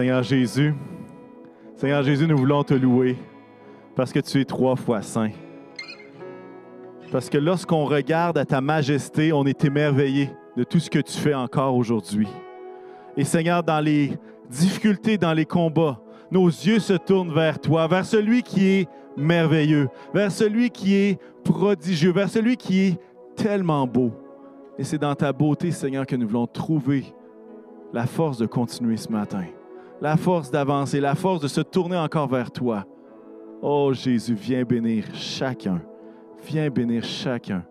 Seigneur Jésus, Seigneur Jésus, nous voulons te louer parce que tu es trois fois saint. Parce que lorsqu'on regarde à ta majesté, on est émerveillé de tout ce que tu fais encore aujourd'hui. Et Seigneur, dans les difficultés, dans les combats, nos yeux se tournent vers toi, vers celui qui est merveilleux, vers celui qui est prodigieux, vers celui qui est tellement beau. Et c'est dans ta beauté, Seigneur, que nous voulons trouver la force de continuer ce matin, la force d'avancer, la force de se tourner encore vers toi. Oh Jésus, viens bénir chacun. Viens bénir chacun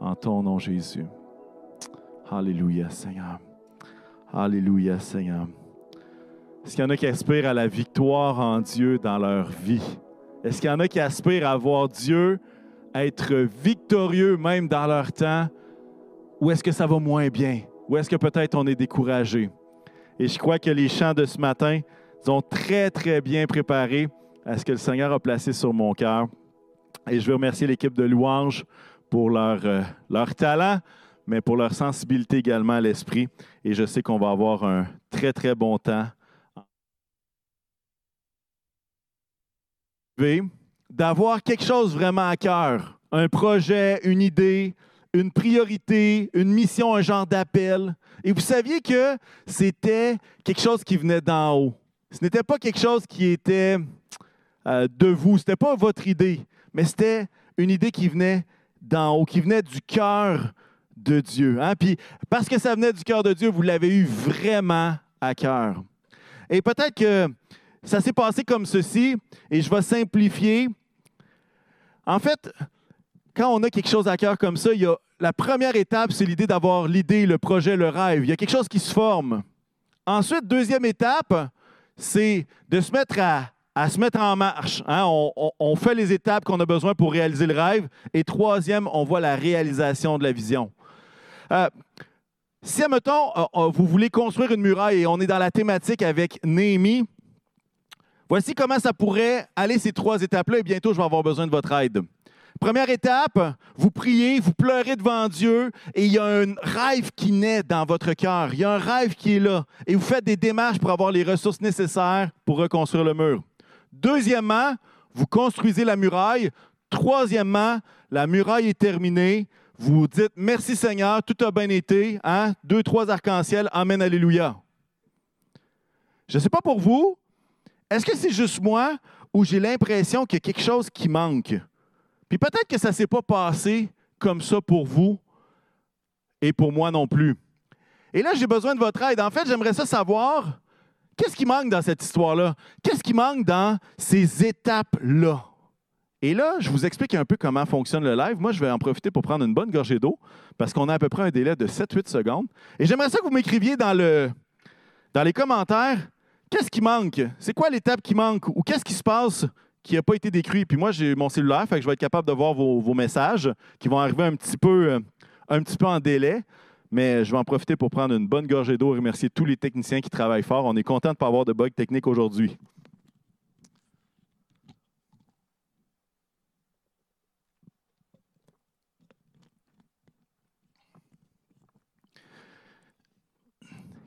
en ton nom, Jésus. Alléluia, Seigneur. Alléluia, Seigneur. Est-ce qu'il y en a qui aspirent à la victoire en Dieu dans leur vie? Est-ce qu'il y en a qui aspirent à voir Dieu être victorieux même dans leur temps? Ou est-ce que ça va moins bien? Ou est-ce que peut-être on est découragé? Et je crois que les chants de ce matin sont très, très bien préparés à ce que le Seigneur a placé sur mon cœur. Et je veux remercier l'équipe de louanges pour leur, euh, leur talent, mais pour leur sensibilité également à l'esprit. Et je sais qu'on va avoir un très, très bon temps. D'avoir quelque chose vraiment à cœur, un projet, une idée, une priorité, une mission, un genre d'appel. Et vous saviez que c'était quelque chose qui venait d'en haut. Ce n'était pas quelque chose qui était euh, de vous, ce n'était pas votre idée, mais c'était une idée qui venait d'en haut, qui venait du cœur de Dieu. Hein? Puis parce que ça venait du cœur de Dieu, vous l'avez eu vraiment à cœur. Et peut-être que ça s'est passé comme ceci, et je vais simplifier. En fait, quand on a quelque chose à cœur comme ça, il y a, la première étape, c'est l'idée d'avoir l'idée, le projet, le rêve. Il y a quelque chose qui se forme. Ensuite, deuxième étape, c'est de se mettre à, se mettre en marche. Hein? On, fait les étapes qu'on a besoin pour réaliser le rêve. Et troisième, on voit la réalisation de la vision. Euh, si, admettons, euh, euh, vous voulez construire une muraille et on est dans la thématique avec Néhémie, voici comment ça pourrait aller ces trois étapes-là et bientôt je vais avoir besoin de votre aide. Première étape, vous priez, vous pleurez devant Dieu et il y a un rêve qui naît dans votre cœur. Il y a un rêve qui est là et vous faites des démarches pour avoir les ressources nécessaires pour reconstruire le mur. Deuxièmement, vous construisez la muraille. Troisièmement, la muraille est terminée. Vous dites merci Seigneur, tout a bien été. Hein? Deux, trois arcs-en-ciel, Amen, Alléluia. Je ne sais pas pour vous, est-ce que c'est juste moi ou j'ai l'impression qu'il y a quelque chose qui manque? Puis peut-être que ça ne s'est pas passé comme ça pour vous et pour moi non plus. Et là, j'ai besoin de votre aide. En fait, j'aimerais ça savoir qu'est-ce qui manque dans cette histoire-là? Qu'est-ce qui manque dans ces étapes-là? Et là, je vous explique un peu comment fonctionne le live. Moi, je vais en profiter pour prendre une bonne gorgée d'eau parce qu'on a à peu près un délai de 7-8 secondes. Et j'aimerais ça que vous m'écriviez dans, le, dans les commentaires qu'est-ce qui manque? C'est quoi l'étape qui manque? Ou qu'est-ce qui se passe qui n'a pas été décrit. Puis moi, j'ai mon cellulaire, fait que je vais être capable de voir vos, messages qui vont arriver un petit, peu, euh, un petit peu en délai. Mais je vais en profiter pour prendre une bonne gorgée d'eau et remercier tous les techniciens qui travaillent fort. On est content de ne pas avoir de bugs techniques aujourd'hui.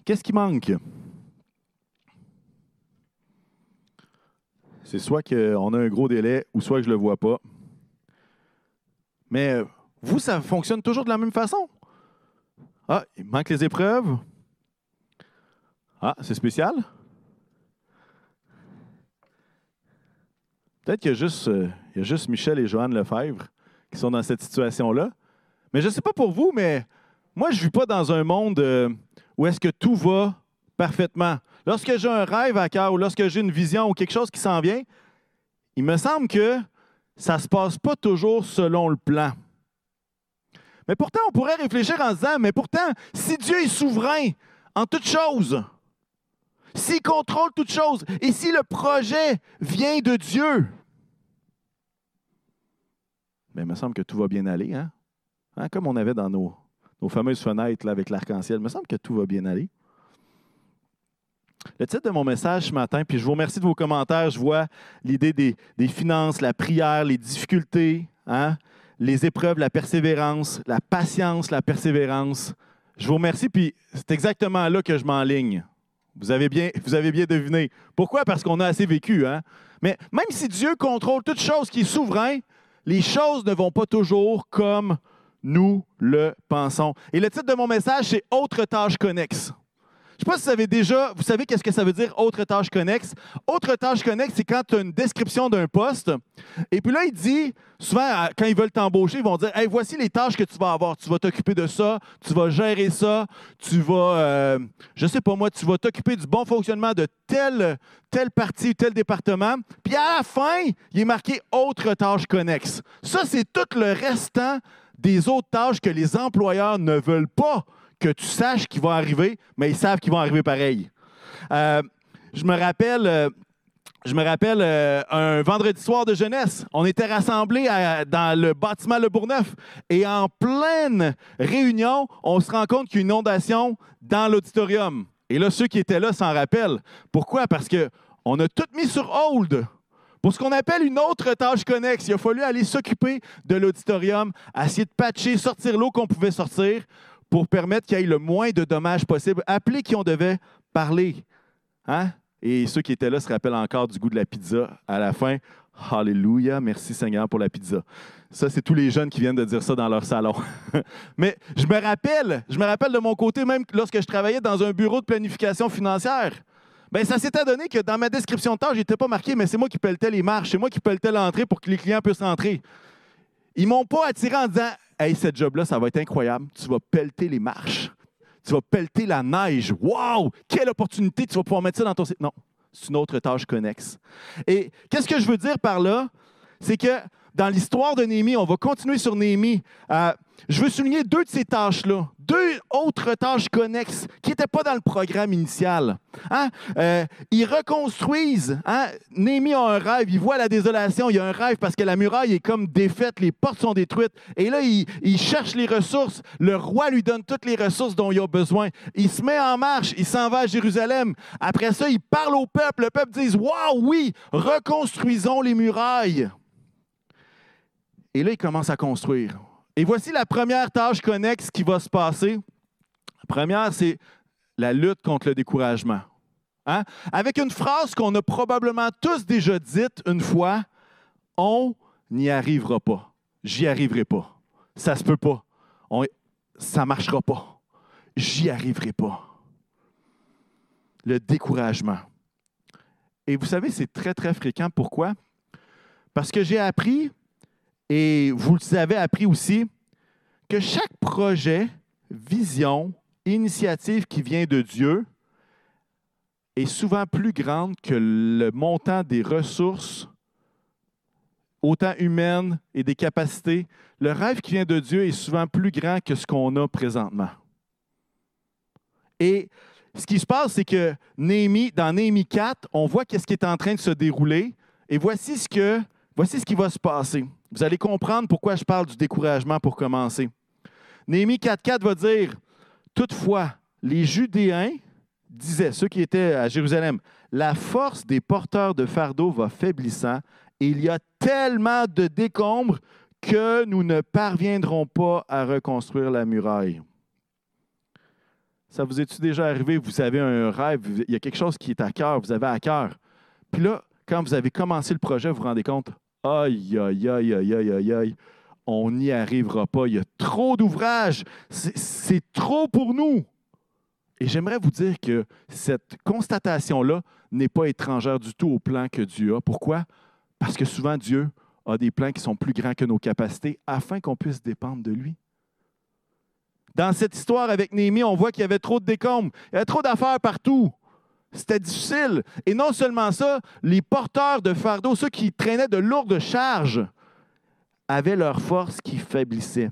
Qu'est-ce qui manque? C'est soit qu'on a un gros délai ou soit que je ne le vois pas. Mais vous, ça fonctionne toujours de la même façon? Ah, il manque les épreuves. Ah, c'est spécial. Peut-être qu'il y, a juste, euh, y a juste Michel et Joanne Lefebvre qui sont dans cette situation-là. Mais je ne sais pas pour vous, mais moi, je ne vis pas dans un monde euh, où est-ce que tout va parfaitement. Lorsque j'ai un rêve à cœur ou lorsque j'ai une vision ou quelque chose qui s'en vient, il me semble que ça ne se passe pas toujours selon le plan. Mais pourtant, on pourrait réfléchir en se disant, mais pourtant, si Dieu est souverain en toutes choses, s'il contrôle toutes choses, et si le projet vient de Dieu, il me semble que tout va bien aller, hein? hein comme on avait dans nos, fameuses fenêtres avec l'arc-en-ciel, il me semble que tout va bien aller. Le titre de mon message ce matin, puis je vous remercie de vos commentaires. Je vois l'idée des, finances, la prière, les difficultés, hein, les épreuves, la persévérance, la patience, la persévérance. Je vous remercie, puis c'est exactement là que je m'enligne. Vous avez bien, vous avez bien deviné. Pourquoi? Parce qu'on a assez vécu. Hein? Mais même si Dieu contrôle toute chose qui est souverain, les choses ne vont pas toujours comme nous le pensons. Et le titre de mon message, c'est Autre tâche connexe. Je ne sais pas si vous savez déjà, vous savez qu'est-ce que ça veut dire autre tâche connexe. Autre tâche connexe, c'est quand tu as une description d'un poste. Et puis là, il dit, souvent, quand ils veulent t'embaucher, ils vont dire, hey, voici les tâches que tu vas avoir. Tu vas t'occuper de ça, tu vas gérer ça, tu vas, euh, je sais pas moi, tu vas t'occuper du bon fonctionnement de telle, telle partie, tel département. Puis à la fin, il est marqué autre tâche connexe. Ça, c'est tout le restant des autres tâches que les employeurs ne veulent pas que tu saches qu'ils vont arriver, mais ils savent qu'ils vont arriver pareil. Euh, je me rappelle, euh, euh, un vendredi soir de jeunesse, on était rassemblés dans le bâtiment Le Bourgneuf et en pleine réunion, on se rend compte qu'il y a une inondation dans l'auditorium. Et là, ceux qui étaient là s'en rappellent. Pourquoi? Parce qu'on a tout mis sur hold pour ce qu'on appelle une autre tâche connexe. Il a fallu aller s'occuper de l'auditorium, essayer de patcher, sortir l'eau qu'on pouvait sortir pour permettre qu'il y ait le moins de dommages possible. Appeler qui on devait parler. Hein? Et ceux qui étaient là se rappellent encore du goût de la pizza à la fin. Alléluia, merci Seigneur pour la pizza. Ça, c'est tous les jeunes qui viennent de dire ça dans leur salon. Mais je me rappelle, je me rappelle de mon côté, même lorsque je travaillais dans un bureau de planification financière, ben ça s'était donné que dans ma description de tâche, n'étais pas marqué, mais c'est moi qui pelletais les marches, c'est moi qui pelletais l'entrée pour que les clients puissent rentrer. Ils m'ont pas attiré en disant Hey, cette job-là, ça va être incroyable. Tu vas pelleter les marches. Tu vas pelleter la neige. Wow! Quelle opportunité! Tu vas pouvoir mettre ça dans ton. Non, c'est une autre tâche connexe. Et qu'est-ce que je veux dire par là? C'est que dans l'histoire de Néhémie, on va continuer sur Néhémie. Euh, je veux souligner deux de ces tâches-là, deux autres tâches connexes qui n'étaient pas dans le programme initial. Hein? Euh, ils reconstruisent. Hein? Néhémie a un rêve, il voit la désolation, il a un rêve parce que la muraille est comme défaite, les portes sont détruites. Et là, il, il cherche les ressources. Le roi lui donne toutes les ressources dont il a besoin. Il se met en marche, il s'en va à Jérusalem. Après ça, il parle au peuple. Le peuple dit Waouh, oui, reconstruisons les murailles. Et là, il commence à construire. Et voici la première tâche connexe qui va se passer. La première, c'est la lutte contre le découragement. Hein? Avec une phrase qu'on a probablement tous déjà dite une fois, on n'y arrivera pas. J'y arriverai pas. Ça se peut pas. On, ça marchera pas. J'y arriverai pas. Le découragement. Et vous savez, c'est très, très fréquent. Pourquoi? Parce que j'ai appris et vous le avez appris aussi, que chaque projet, vision, initiative qui vient de Dieu est souvent plus grande que le montant des ressources, autant humaines et des capacités. Le rêve qui vient de Dieu est souvent plus grand que ce qu'on a présentement. Et ce qui se passe, c'est que Néhémie, dans Néhémie 4, on voit qu'est-ce qui est en train de se dérouler. Et voici ce, que, voici ce qui va se passer. Vous allez comprendre pourquoi je parle du découragement pour commencer. Néhémie 4.4 va dire, Toutefois, les Judéens disaient, ceux qui étaient à Jérusalem, la force des porteurs de fardeaux va faiblissant et il y a tellement de décombres que nous ne parviendrons pas à reconstruire la muraille. Ça vous est-tu déjà arrivé? Vous avez un rêve, il y a quelque chose qui est à cœur, vous avez à cœur. Puis là, quand vous avez commencé le projet, vous vous rendez compte, Aïe, aïe, aïe, aïe, aïe, aïe, aïe. On n'y arrivera pas. Il y a trop d'ouvrages. C'est trop pour nous. Et j'aimerais vous dire que cette constatation-là n'est pas étrangère du tout au plan que Dieu a. Pourquoi? Parce que souvent, Dieu a des plans qui sont plus grands que nos capacités afin qu'on puisse dépendre de lui. Dans cette histoire avec Néhémie, on voit qu'il y avait trop de décombres. Il y avait trop d'affaires partout. C'était difficile. Et non seulement ça, les porteurs de fardeaux, ceux qui traînaient de lourdes charges, avaient leur force qui faiblissait.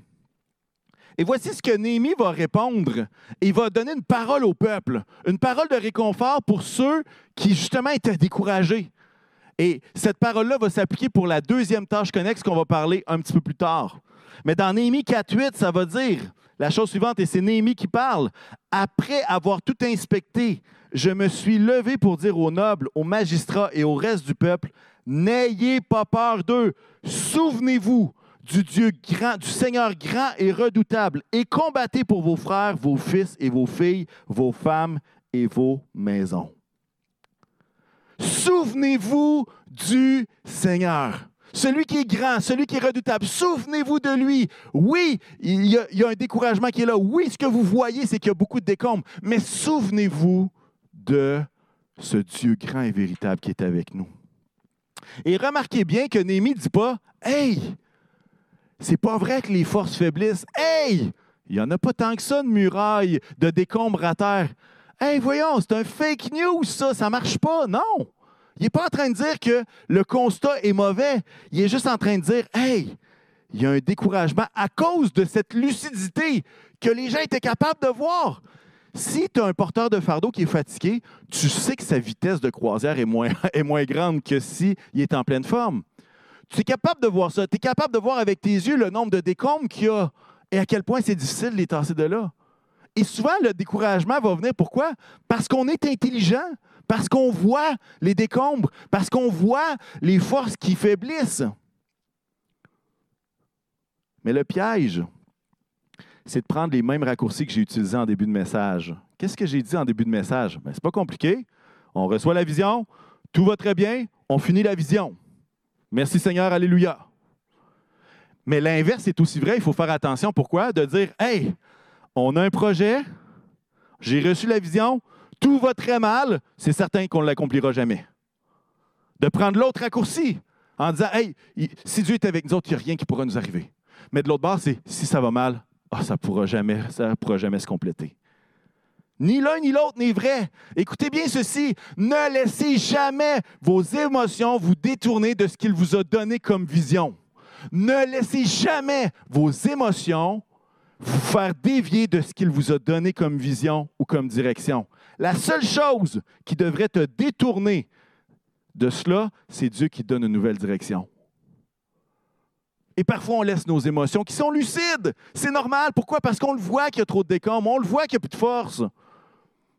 Et voici ce que Néhémie va répondre. Il va donner une parole au peuple, une parole de réconfort pour ceux qui justement étaient découragés. Et cette parole-là va s'appliquer pour la deuxième tâche connexe qu'on va parler un petit peu plus tard. Mais dans Néhémie 4.8, ça va dire la chose suivante, et c'est Néhémie qui parle. Après avoir tout inspecté, je me suis levé pour dire aux nobles, aux magistrats et au reste du peuple, n'ayez pas peur d'eux. Souvenez-vous du Dieu grand, du Seigneur grand et redoutable, et combattez pour vos frères, vos fils et vos filles, vos femmes et vos maisons. Souvenez-vous du Seigneur. Celui qui est grand, celui qui est redoutable, souvenez-vous de lui. Oui, il y, a, un découragement qui est là. Oui, ce que vous voyez, c'est qu'il y a beaucoup de décombres. Mais souvenez-vous de ce Dieu grand et véritable qui est avec nous. Et remarquez bien que Néhémie ne dit pas Hey, c'est pas vrai que les forces faiblissent. Hey, il n'y en a pas tant que ça de murailles, de décombres à terre. Hey, voyons, c'est un fake news, ça, ça marche pas. Non. Il n'est pas en train de dire que le constat est mauvais. Il est juste en train de dire Hey, il y a un découragement à cause de cette lucidité que les gens étaient capables de voir. Si tu as un porteur de fardeau qui est fatigué, tu sais que sa vitesse de croisière est moins, grande que s'il est en pleine forme. Tu es capable de voir ça. Tu es capable de voir avec tes yeux le nombre de décombres qu'il y a et à quel point c'est difficile de les tasser de là. Et souvent, le découragement va venir pourquoi? Parce qu'on est intelligent, parce qu'on voit les décombres, parce qu'on voit les forces qui faiblissent. Mais le piège, c'est de prendre les mêmes raccourcis que j'ai utilisés en début de message. Qu'est-ce que j'ai dit en début de message? Ben, Ce n'est pas compliqué. On reçoit la vision, tout va très bien, on finit la vision. Merci Seigneur, Alléluia. Mais l'inverse est aussi vrai, il faut faire attention. Pourquoi? De dire, hey, on a un projet, j'ai reçu la vision, tout va très mal, c'est certain qu'on ne l'accomplira jamais. De prendre l'autre raccourci en disant, hey, si Dieu est avec nous autres, il n'y a rien qui pourra nous arriver. Mais de l'autre bord, c'est si ça va mal, oh, ça ne pourra jamais, pourra jamais se compléter. Ni l'un ni l'autre n'est vrai. Écoutez bien ceci, ne laissez jamais vos émotions vous détourner de ce qu'il vous a donné comme vision. Ne laissez jamais vos émotions vous faire dévier de ce qu'il vous a donné comme vision ou comme direction. La seule chose qui devrait te détourner de cela, c'est Dieu qui donne une nouvelle direction. Et parfois, on laisse nos émotions qui sont lucides. C'est normal. Pourquoi? Parce qu'on le voit qu'il y a trop de décombres, on le voit qu'il n'y a plus de force.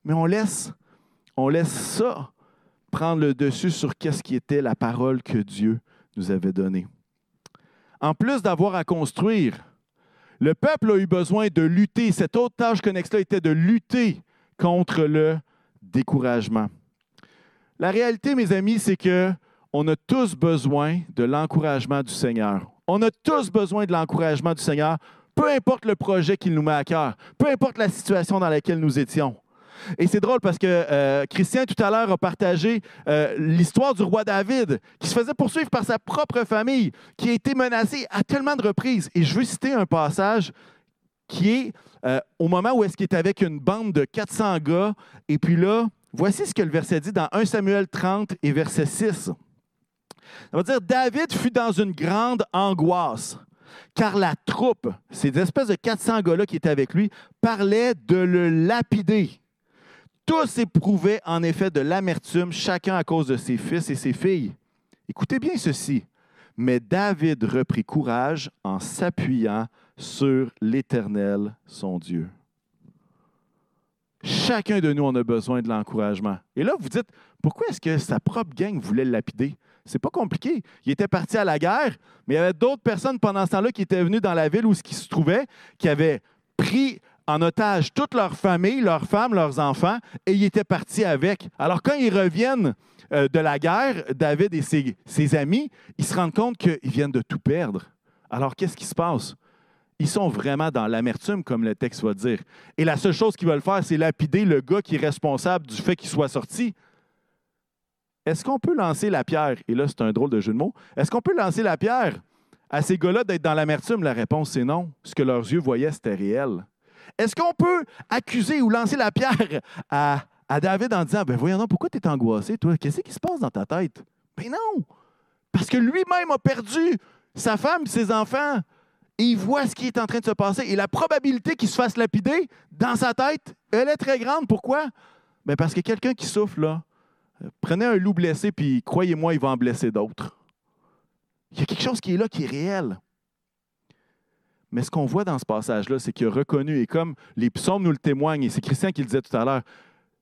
Mais on laisse, on laisse ça prendre le dessus sur qu'est-ce qui était la parole que Dieu nous avait donnée. En plus d'avoir à construire, le peuple a eu besoin de lutter. Cette autre tâche connexe-là était de lutter contre le découragement. La réalité, mes amis, c'est que on a tous besoin de l'encouragement du Seigneur. On a tous besoin de l'encouragement du Seigneur, peu importe le projet qu'il nous met à cœur, peu importe la situation dans laquelle nous étions. Et c'est drôle parce que euh, Christian, tout à l'heure, a partagé euh, l'histoire du roi David, qui se faisait poursuivre par sa propre famille, qui a été menacé à tellement de reprises. Et je veux citer un passage qui est euh, au moment où est-ce qu'il est avec une bande de 400 gars. Et puis là, voici ce que le verset dit dans 1 Samuel 30 et verset 6. Ça veut dire, David fut dans une grande angoisse car la troupe, ces espèces de 400 gars-là qui étaient avec lui, parlaient de le lapider. Tous éprouvaient en effet de l'amertume, chacun à cause de ses fils et ses filles. Écoutez bien ceci. Mais David reprit courage en s'appuyant sur l'Éternel, son Dieu. Chacun de nous, on a besoin de l'encouragement. Et là, vous dites, pourquoi est-ce que sa propre gang voulait le lapider? C'est pas compliqué. Il était parti à la guerre, mais il y avait d'autres personnes pendant ce temps-là qui étaient venues dans la ville où il se trouvait, qui avaient pris en otage toute leur famille, leurs femmes, leurs enfants, et ils étaient partis avec. Alors quand ils reviennent euh, de la guerre, David et ses, ses amis, ils se rendent compte qu'ils viennent de tout perdre. Alors qu'est-ce qui se passe? Ils sont vraiment dans l'amertume, comme le texte va dire. Et la seule chose qu'ils veulent faire, c'est lapider le gars qui est responsable du fait qu'il soit sorti. Est-ce qu'on peut lancer la pierre? Et là, c'est un drôle de jeu de mots. Est-ce qu'on peut lancer la pierre à ces gars-là d'être dans l'amertume? La réponse, c'est non. Ce que leurs yeux voyaient, c'était réel. Est-ce qu'on peut accuser ou lancer la pierre à, David en disant, ben voyons pourquoi tu es angoissé, toi? Qu'est-ce qui se passe dans ta tête? Ben non! Parce que lui-même a perdu sa femme et ses enfants. Il voit ce qui est en train de se passer. Et la probabilité qu'il se fasse lapider dans sa tête, elle est très grande. Pourquoi? Ben parce que quelqu'un qui souffle, là, prenez un loup blessé, puis croyez-moi, il va en blesser d'autres. Il y a quelque chose qui est là, qui est réel. Mais ce qu'on voit dans ce passage-là, c'est qu'il a reconnu, et comme les psaumes nous le témoignent, et c'est Christian qui le disait tout à l'heure,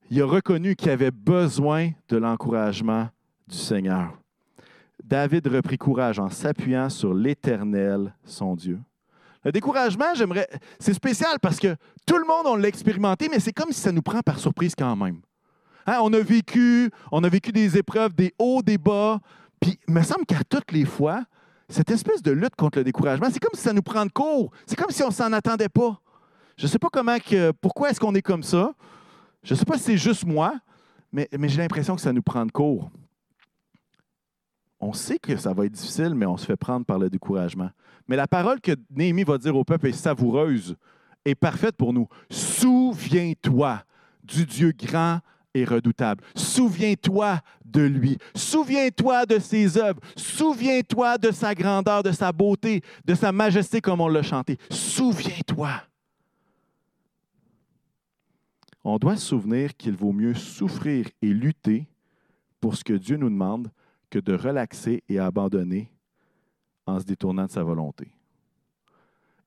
il a reconnu qu'il avait besoin de l'encouragement du Seigneur. David reprit courage en s'appuyant sur l'Éternel, son Dieu. Le découragement, j'aimerais. C'est spécial parce que tout le monde, on l'a expérimenté, mais c'est comme si ça nous prend par surprise quand même. Hein, on a vécu, on a vécu des épreuves, des hauts, des bas. Puis, il me semble qu'à toutes les fois, cette espèce de lutte contre le découragement, c'est comme si ça nous prend de court. C'est comme si on s'en attendait pas. Je ne sais pas comment que, pourquoi est-ce qu'on est comme ça. Je ne sais pas si c'est juste moi, mais, mais j'ai l'impression que ça nous prend de court. On sait que ça va être difficile, mais on se fait prendre par le découragement. Mais la parole que Néhémie va dire au peuple est savoureuse et parfaite pour nous. Souviens-toi du Dieu grand et redoutable. Souviens-toi de lui. Souviens-toi de ses œuvres. Souviens-toi de sa grandeur, de sa beauté, de sa majesté comme on l'a chanté. Souviens-toi. On doit se souvenir qu'il vaut mieux souffrir et lutter pour ce que Dieu nous demande que de relaxer et abandonner en se détournant de sa volonté.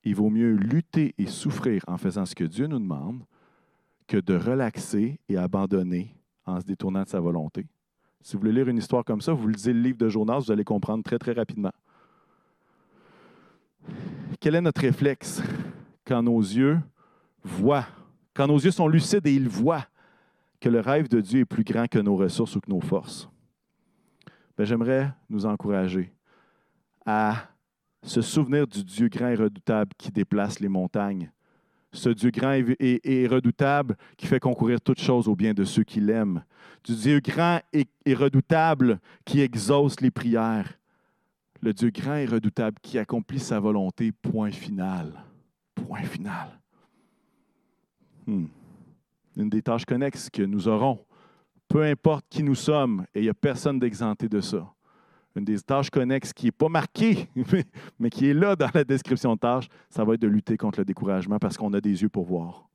Il vaut mieux lutter et souffrir en faisant ce que Dieu nous demande que de relaxer et abandonner en se détournant de sa volonté. Si vous voulez lire une histoire comme ça, vous lisez le livre de Jonas, vous allez comprendre très, très rapidement. Quel est notre réflexe quand nos yeux voient, quand nos yeux sont lucides et ils voient que le rêve de Dieu est plus grand que nos ressources ou que nos forces? Ben, j'aimerais nous encourager à se souvenir du Dieu grand et redoutable qui déplace les montagnes. Ce Dieu grand et, redoutable qui fait concourir toutes choses au bien de ceux qui l'aiment. Du Dieu grand et, redoutable qui exauce les prières. Le Dieu grand et redoutable qui accomplit sa volonté, point final. Point final. Hmm. Une des tâches connexes que nous aurons peu importe qui nous sommes, et il n'y a personne d'exempté de ça. Une des tâches connexes qui n'est pas marquée, mais qui est là dans la description de tâche, ça va être de lutter contre le découragement parce qu'on a des yeux pour voir.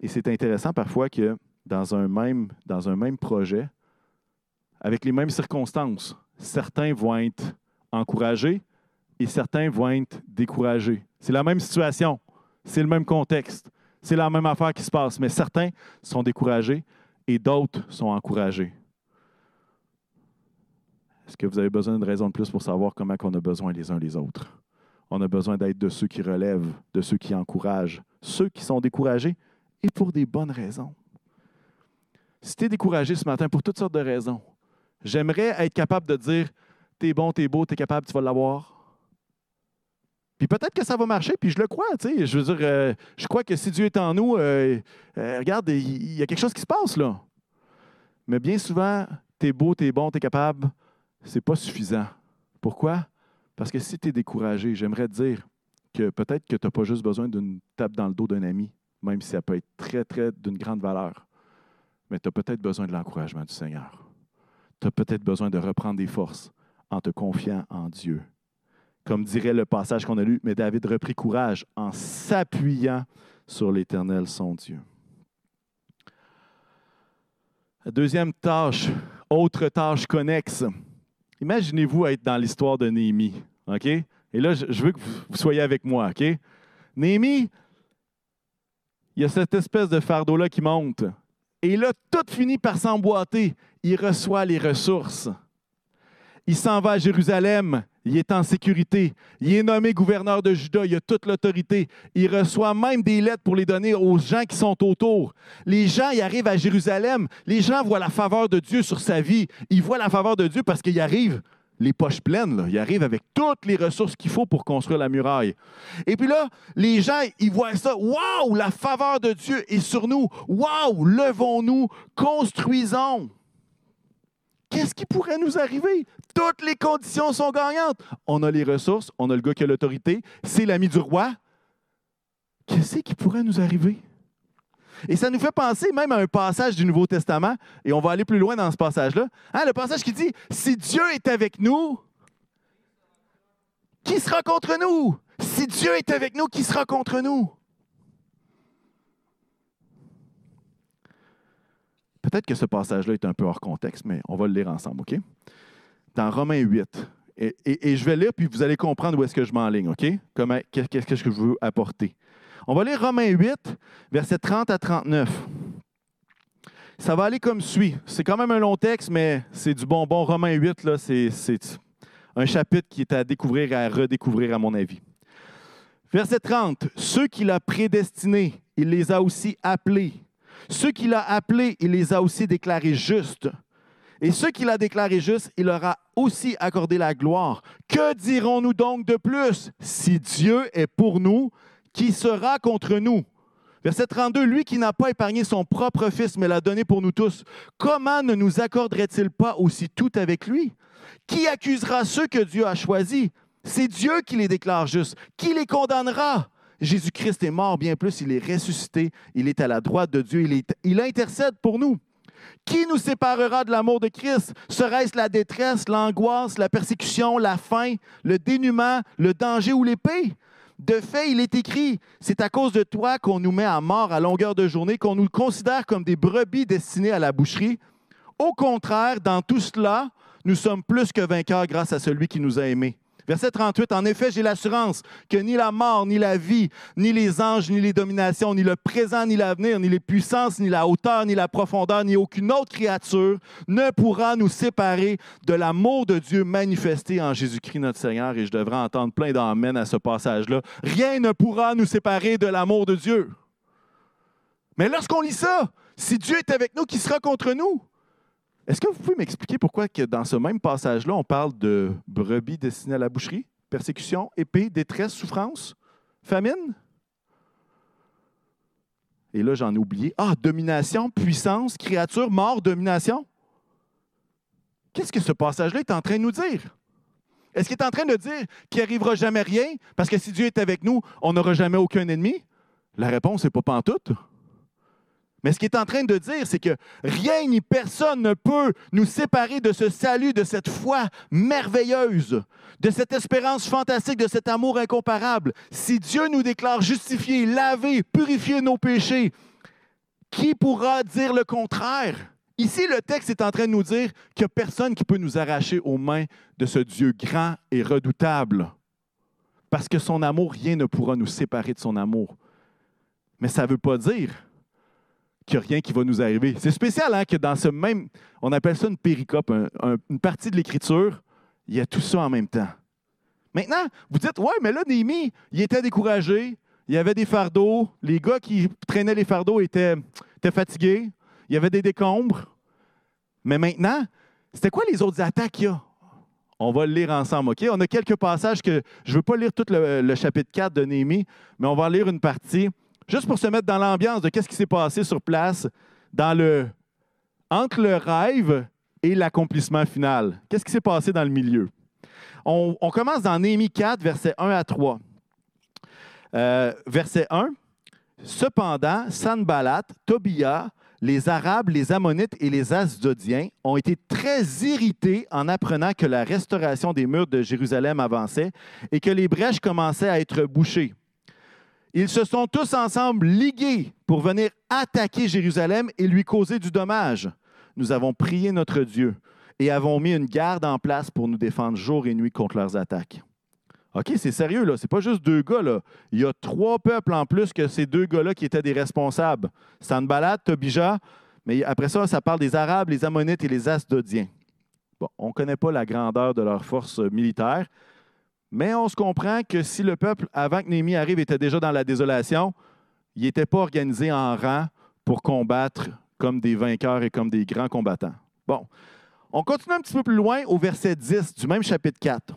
Et c'est intéressant parfois que dans un, même, dans un même projet, avec les mêmes circonstances, certains vont être encouragés et certains vont être découragés. C'est la même situation, c'est le même contexte. C'est la même affaire qui se passe, mais certains sont découragés et d'autres sont encouragés. Est-ce que vous avez besoin d'une raison de plus pour savoir comment on a besoin les uns les autres? On a besoin d'être de ceux qui relèvent, de ceux qui encouragent, ceux qui sont découragés et pour des bonnes raisons. Si tu es découragé ce matin pour toutes sortes de raisons, j'aimerais être capable de dire T'es bon, t'es beau, t'es capable, tu vas l'avoir. Puis peut-être que ça va marcher, puis je le crois, tu sais. Je veux dire, euh, je crois que si Dieu est en nous, euh, euh, regarde, il y, a quelque chose qui se passe là. Mais bien souvent, t'es beau, t'es bon, t'es capable, c'est pas suffisant. Pourquoi? Parce que si tu es découragé, j'aimerais te dire que peut-être que tu n'as pas juste besoin d'une tape dans le dos d'un ami, même si ça peut être très, très d'une grande valeur. Mais tu as peut-être besoin de l'encouragement du Seigneur. Tu as peut-être besoin de reprendre des forces en te confiant en Dieu comme dirait le passage qu'on a lu, mais David reprit courage en s'appuyant sur l'Éternel, son Dieu. deuxième tâche, autre tâche connexe. Imaginez-vous être dans l'histoire de Néhémie. Et là, je veux que vous soyez avec moi. OK? Néhémie, il y a cette espèce de fardeau-là qui monte. Et là, tout finit par s'emboîter. Il reçoit les ressources. Il s'en va à Jérusalem. Il est en sécurité. Il est nommé gouverneur de Juda. Il a toute l'autorité. Il reçoit même des lettres pour les donner aux gens qui sont autour. Les gens, ils arrivent à Jérusalem. Les gens voient la faveur de Dieu sur sa vie. Ils voient la faveur de Dieu parce qu'il arrive les poches pleines. Là. Il arrive avec toutes les ressources qu'il faut pour construire la muraille. Et puis là, les gens, ils voient ça. Waouh, la faveur de Dieu est sur nous. Waouh, levons-nous, construisons. Qu'est-ce qui pourrait nous arriver? Toutes les conditions sont gagnantes. On a les ressources, on a le gars qui a l'autorité, c'est l'ami du roi. Qu'est-ce qui pourrait nous arriver? Et ça nous fait penser même à un passage du Nouveau Testament, et on va aller plus loin dans ce passage-là. Hein, le passage qui dit Si Dieu est avec nous, qui sera contre nous? Si Dieu est avec nous, qui sera contre nous? Peut-être que ce passage-là est un peu hors contexte, mais on va le lire ensemble, OK? Dans Romains 8. Et, je vais lire, puis vous allez comprendre où est-ce que je m'enligne, OK? qu'est-ce que je veux apporter. On va lire Romains 8, versets 30 à 39. Ça va aller comme suit. C'est quand même un long texte, mais c'est du bonbon. Romains 8, là, c'est, c'est un chapitre qui est à découvrir et à redécouvrir, à mon avis. Verset 30. Ceux qu'il a prédestinés, il les a aussi appelés. Ceux qu'il a appelés, il les a aussi déclarés justes. Et ceux qu'il a déclarés justes, il leur a aussi accordé la gloire. Que dirons-nous donc de plus? Si Dieu est pour nous, qui sera contre nous? Verset 32, lui qui n'a pas épargné son propre fils, mais l'a donné pour nous tous, comment ne nous accorderait-il pas aussi tout avec lui? Qui accusera ceux que Dieu a choisis? C'est Dieu qui les déclare justes. Qui les condamnera? Jésus-Christ est mort, bien plus, il est ressuscité, il est à la droite de Dieu, il, il intercède pour nous. Qui nous séparera de l'amour de Christ? Serait-ce la détresse, l'angoisse, la persécution, la faim, le dénuement, le danger ou l'épée? De fait, il est écrit, c'est à cause de toi qu'on nous met à mort à longueur de journée, qu'on nous considère comme des brebis destinées à la boucherie. Au contraire, dans tout cela, nous sommes plus que vainqueurs grâce à celui qui nous a aimés. Verset 38, En effet, j'ai l'assurance que ni la mort, ni la vie, ni les anges, ni les dominations, ni le présent, ni l'avenir, ni les puissances, ni la hauteur, ni la profondeur, ni aucune autre créature ne pourra nous séparer de l'amour de Dieu manifesté en Jésus-Christ notre Seigneur. Et je devrais entendre plein d'amens à ce passage-là. Rien ne pourra nous séparer de l'amour de Dieu. Mais lorsqu'on lit ça, si Dieu est avec nous, qui sera contre nous? Est-ce que vous pouvez m'expliquer pourquoi que dans ce même passage-là, on parle de brebis destinées à la boucherie, persécution, épée, détresse, souffrance, famine? Et là, j'en ai oublié. Ah, domination, puissance, créature, mort, domination. Qu'est-ce que ce passage-là est en train de nous dire? Est-ce qu'il est en train de dire qu'il n'arrivera jamais rien parce que si Dieu est avec nous, on n'aura jamais aucun ennemi? La réponse n'est pas pantoute. Mais ce qu'il est en train de dire, c'est que rien ni personne ne peut nous séparer de ce salut, de cette foi merveilleuse, de cette espérance fantastique, de cet amour incomparable. Si Dieu nous déclare justifiés, lavés, purifiés nos péchés, qui pourra dire le contraire? Ici, le texte est en train de nous dire qu'il n'y a personne qui peut nous arracher aux mains de ce Dieu grand et redoutable. Parce que son amour, rien ne pourra nous séparer de son amour. Mais ça ne veut pas dire qu'il n'y a rien qui va nous arriver. C'est spécial hein, que dans ce même, on appelle ça une péricope, une partie de l'Écriture, il y a tout ça en même temps. Maintenant, vous dites, ouais, mais là, Néhémie, il était découragé, il y avait des fardeaux, les gars qui traînaient les fardeaux étaient, fatigués, il y avait des décombres. Mais maintenant, c'était quoi les autres attaques qu'il y a? On va le lire ensemble, OK? On a quelques passages que je ne veux pas lire tout le, le chapitre 4 de Néhémie, mais on va lire une partie. Juste pour se mettre dans l'ambiance de qu'est-ce qui s'est passé sur place le, entre le rêve et l'accomplissement final. Qu'est-ce qui s'est passé dans le milieu? On, commence dans Néhémie 4, versets 1 à 3. Euh, verset 1. Cependant, Sanballat, Tobia, les Arabes, les Ammonites et les Asdodiens ont été très irrités en apprenant que la restauration des murs de Jérusalem avançait et que les brèches commençaient à être bouchées. Ils se sont tous ensemble ligués pour venir attaquer Jérusalem et lui causer du dommage. Nous avons prié notre Dieu et avons mis une garde en place pour nous défendre jour et nuit contre leurs attaques. OK, c'est sérieux, là. C'est pas juste deux gars, là. Il y a trois peuples en plus que ces deux gars-là qui étaient des responsables. Sanballat, Tobija, mais après ça, ça parle des Arabes, les Ammonites et les Asdodiens. Bon, on ne connaît pas la grandeur de leurs forces militaires, mais on se comprend que si le peuple, avant que Néhémie arrive, était déjà dans la désolation, il n'était pas organisé en rang pour combattre comme des vainqueurs et comme des grands combattants. Bon, on continue un petit peu plus loin au verset 10 du même chapitre 4.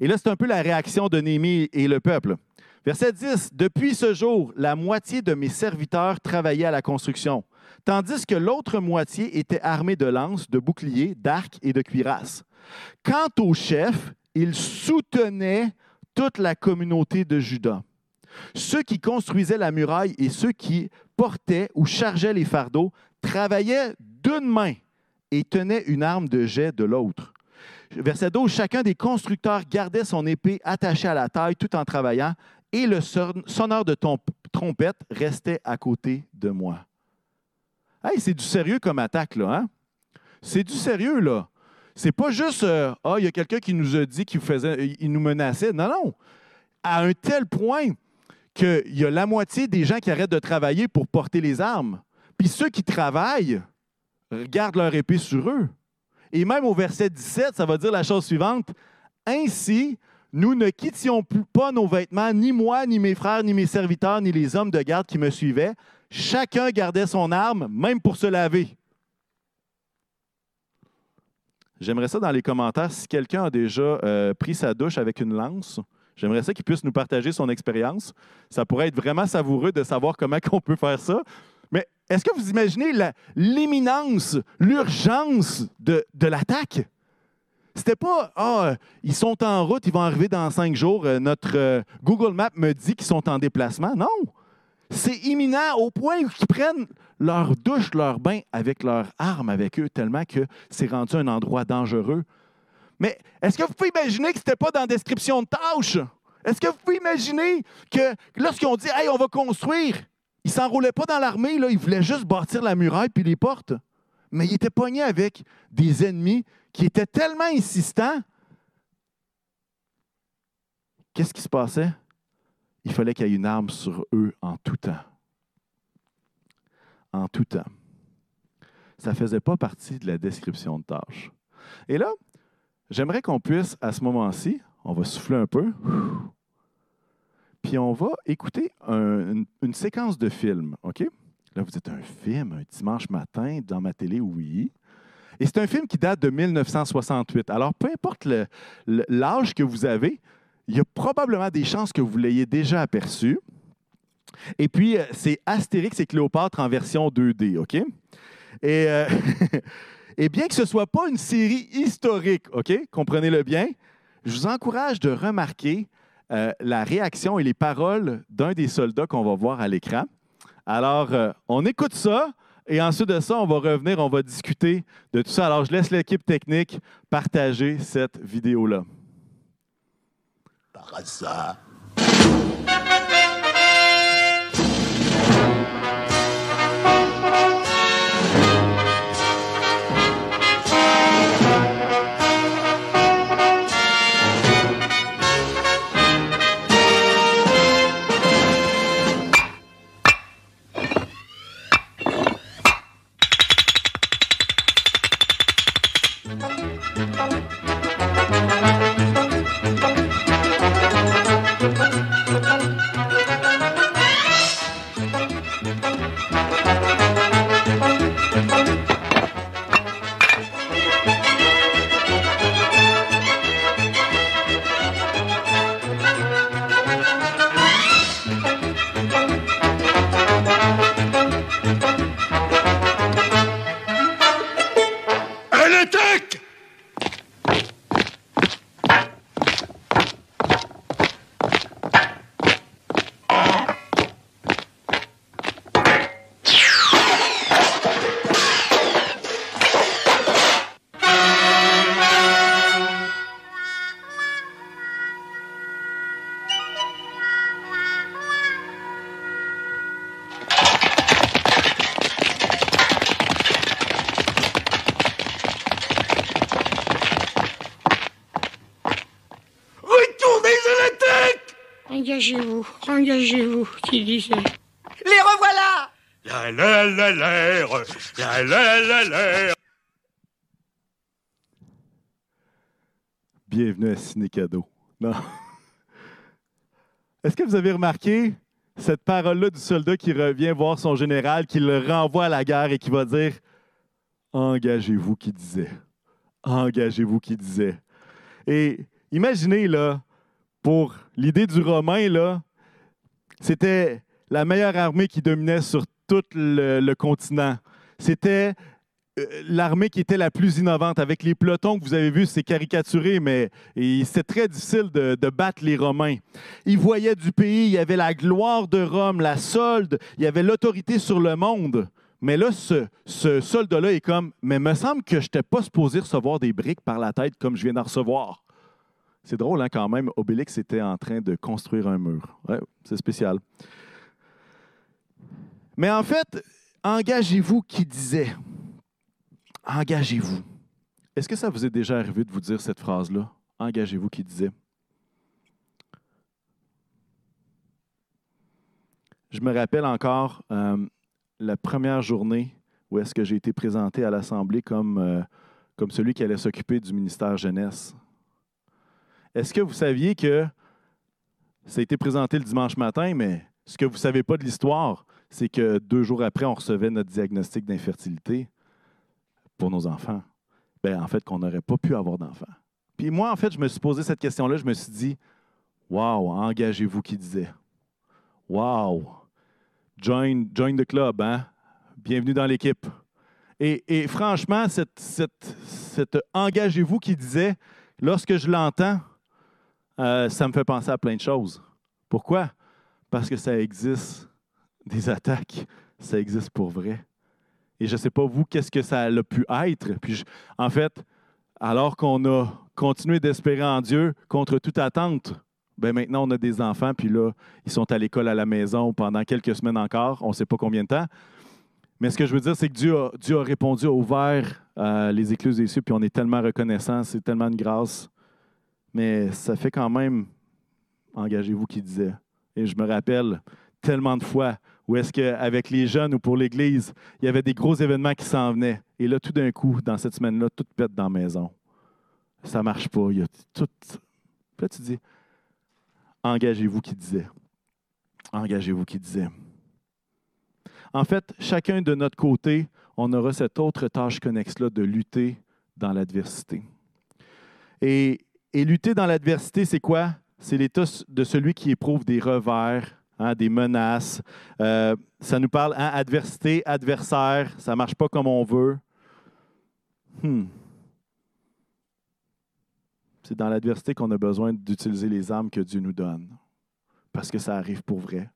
Et là, c'est un peu la réaction de Néhémie et le peuple. Verset 10, Depuis ce jour, la moitié de mes serviteurs travaillaient à la construction, tandis que l'autre moitié était armée de lances, de boucliers, d'arcs et de cuirasses. Quant au chef, il soutenait toute la communauté de Juda. Ceux qui construisaient la muraille et ceux qui portaient ou chargeaient les fardeaux travaillaient d'une main et tenaient une arme de jet de l'autre. Verset 12, chacun des constructeurs gardait son épée attachée à la taille tout en travaillant, et le sonneur de trompette restait à côté de moi. Hey, c'est du sérieux comme attaque, là. Hein? C'est du sérieux, là. C'est pas juste euh, Ah, il y a quelqu'un qui nous a dit qu'il faisait, il nous menaçait. Non, non. À un tel point qu'il y a la moitié des gens qui arrêtent de travailler pour porter les armes. Puis ceux qui travaillent gardent leur épée sur eux. Et même au verset 17, ça va dire la chose suivante. Ainsi, nous ne quittions pas nos vêtements, ni moi, ni mes frères, ni mes serviteurs, ni les hommes de garde qui me suivaient. Chacun gardait son arme, même pour se laver. J'aimerais ça dans les commentaires, si quelqu'un a déjà euh, pris sa douche avec une lance, j'aimerais ça qu'il puisse nous partager son expérience. Ça pourrait être vraiment savoureux de savoir comment on peut faire ça. Mais est-ce que vous imaginez l'imminence, l'urgence de, de l'attaque? C'était pas Ah, ils sont en route, ils vont arriver dans cinq jours. Euh, notre euh, Google Maps me dit qu'ils sont en déplacement. Non. C'est imminent au point qu'ils prennent leur douche, leur bain avec leurs armes avec eux, tellement que c'est rendu un endroit dangereux. Mais est-ce que vous pouvez imaginer que ce n'était pas dans la description de tâche? Est-ce que vous pouvez imaginer que lorsqu'ils ont dit Hey, on va construire, ils ne s'enroulaient pas dans l'armée, ils voulaient juste bâtir la muraille puis les portes. Mais ils étaient pognés avec des ennemis qui étaient tellement insistants. Qu'est-ce qui se passait? Il fallait qu'il y ait une arme sur eux en tout temps en tout temps. Ça ne faisait pas partie de la description de tâche. Et là, j'aimerais qu'on puisse, à ce moment-ci, on va souffler un peu, puis on va écouter une, séquence de film? Là, vous êtes un film, un dimanche matin, dans ma télé, oui. Et c'est un film qui date de 1968. Alors, peu importe l'âge que vous avez, il y a probablement des chances que vous l'ayez déjà aperçu. Et puis, euh, c'est Astérix et Cléopâtre en version 2D, OK? Et, euh, et bien que ce ne soit pas une série historique, OK? Comprenez-le bien, je vous encourage de remarquer euh, la réaction et les paroles d'un des soldats qu'on va voir à l'écran. Alors, on écoute ça. Et ensuite de ça, on va revenir, on va discuter de tout ça. Alors, je laisse l'équipe technique partager cette vidéo-là. Par hasard. Engagez-vous, engagez-vous, qui disait. Les revoilà La la la la la la la la Bienvenue à Ciné Cadeau. Non. Est-ce que vous avez remarqué cette parole-là du soldat qui revient voir son général, qui le renvoie à la guerre et qui va dire Engagez-vous, qui disait. Engagez-vous, qui disait. Et imaginez, là, pour l'idée du Romain, c'était la meilleure armée qui dominait sur tout le, continent. C'était euh, l'armée qui était la plus innovante. Avec les pelotons que vous avez vus, c'est caricaturé, mais c'était très difficile de, battre les Romains. Ils voyaient du pays, il y avait la gloire de Rome, la solde, il y avait l'autorité sur le monde. Mais là, ce, ce soldat-là est comme, mais me semble que je n'étais pas supposé recevoir des briques par la tête comme je viens d'en recevoir. C'est drôle, hein, quand même. Obélix était en train de construire un mur. C'est spécial. Mais en fait, engagez-vous qui disait. Engagez-vous. Est-ce que ça vous est déjà arrivé de vous dire cette phrase-là? Engagez-vous qui disait. Je me rappelle encore euh, la première journée où est-ce que j'ai été présenté à l'Assemblée comme, euh, comme celui qui allait s'occuper du ministère jeunesse. Est-ce que vous saviez que ça a été présenté le dimanche matin, mais ce que vous ne savez pas de l'histoire, c'est que deux jours après, on recevait notre diagnostic d'infertilité pour nos enfants. Ben, en fait, qu'on n'aurait pas pu avoir d'enfants. Puis moi, en fait, je me suis posé cette question-là. Je me suis dit, Wow, engagez-vous qui disait. Wow, join, the club, hein? Bienvenue dans l'équipe. Et, franchement, cette, cette, cette engagez-vous qui disait, lorsque je l'entends, euh, ça me fait penser à plein de choses. Pourquoi? Parce que ça existe des attaques, ça existe pour vrai. Et je ne sais pas, vous, qu'est-ce que ça a pu être? Puis, en fait, alors qu'on a continué d'espérer en Dieu contre toute attente, ben maintenant, on a des enfants, puis là, ils sont à l'école à la maison pendant quelques semaines encore, on ne sait pas combien de temps. Mais ce que je veux dire, c'est que Dieu a, Dieu a répondu, a ouvert euh, les écluses des cieux, puis on est tellement reconnaissant, c'est tellement une grâce. Mais ça fait quand même, engagez-vous qui disait. Et je me rappelle tellement de fois où est-ce qu'avec les jeunes ou pour l'Église, il y avait des gros événements qui s'en venaient. Et là, tout d'un coup, dans cette semaine-là, tout pète dans la maison. Ça ne marche pas. Il y a tout. Puis là, tu dis, engagez-vous qui disait. Engagez-vous qui disait. En fait, chacun de notre côté, on aura cette autre tâche connexe-là de lutter dans l'adversité. Et, et, lutter dans l'adversité, c'est quoi? C'est l'état de celui qui éprouve des revers, hein, des menaces. Euh, ça nous parle hein, adversité, adversaire, ça ne marche pas comme on veut. Hmm. C'est dans l'adversité qu'on a besoin d'utiliser les armes que Dieu nous donne, parce que ça arrive pour vrai.